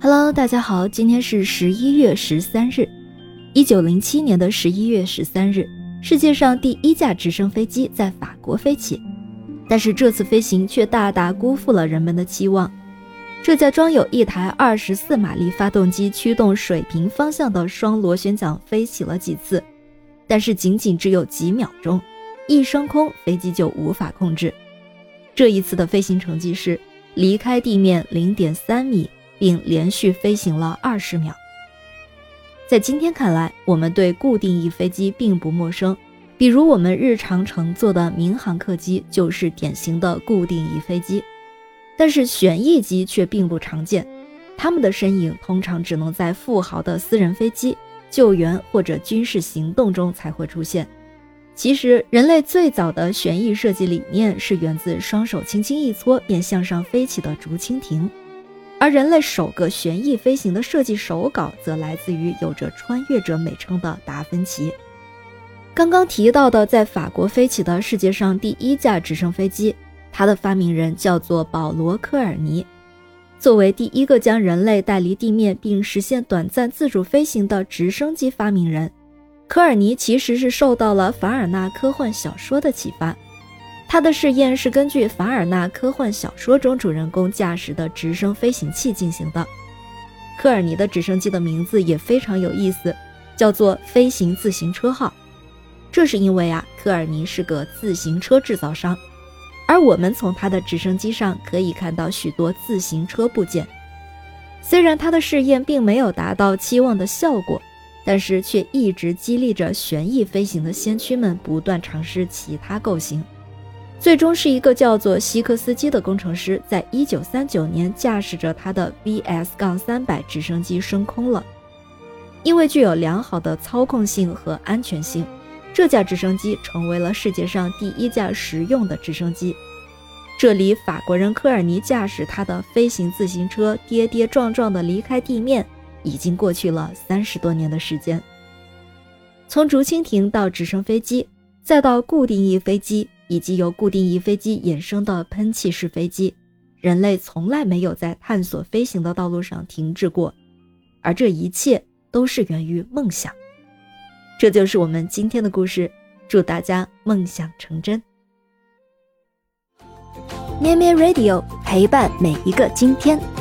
Hello，大家好，今天是十一月十三日，一九零七年的十一月十三日，世界上第一架直升飞机在法国飞起，但是这次飞行却大大辜负了人们的期望。这架装有一台二十四马力发动机驱动水平方向的双螺旋桨飞起了几次，但是仅仅只有几秒钟，一升空飞机就无法控制。这一次的飞行成绩是离开地面零点三米。并连续飞行了二十秒。在今天看来，我们对固定翼飞机并不陌生，比如我们日常乘坐的民航客机就是典型的固定翼飞机。但是旋翼机却并不常见，它们的身影通常只能在富豪的私人飞机、救援或者军事行动中才会出现。其实，人类最早的旋翼设计理念是源自双手轻轻一搓便向上飞起的竹蜻蜓。而人类首个旋翼飞行的设计手稿，则来自于有着“穿越者”美称的达芬奇。刚刚提到的在法国飞起的世界上第一架直升飞机，它的发明人叫做保罗·科尔尼。作为第一个将人类带离地面并实现短暂自主飞行的直升机发明人，科尔尼其实是受到了凡尔纳科幻小说的启发。他的试验是根据凡尔纳科幻小说中主人公驾驶的直升飞行器进行的。科尔尼的直升机的名字也非常有意思，叫做“飞行自行车号”。这是因为啊，科尔尼是个自行车制造商，而我们从他的直升机上可以看到许多自行车部件。虽然他的试验并没有达到期望的效果，但是却一直激励着旋翼飞行的先驱们不断尝试其他构型。最终是一个叫做希克斯基的工程师，在一九三九年驾驶着他的 VS- 杠三百直升机升空了。因为具有良好的操控性和安全性，这架直升机成为了世界上第一架实用的直升机。这里法国人科尔尼驾驶他的飞行自行车跌跌撞撞地离开地面，已经过去了三十多年的时间。从竹蜻蜓到直升飞机，再到固定翼飞机。以及由固定翼飞机衍生的喷气式飞机，人类从来没有在探索飞行的道路上停滞过，而这一切都是源于梦想。这就是我们今天的故事，祝大家梦想成真。咩咩 Radio 陪伴每一个今天。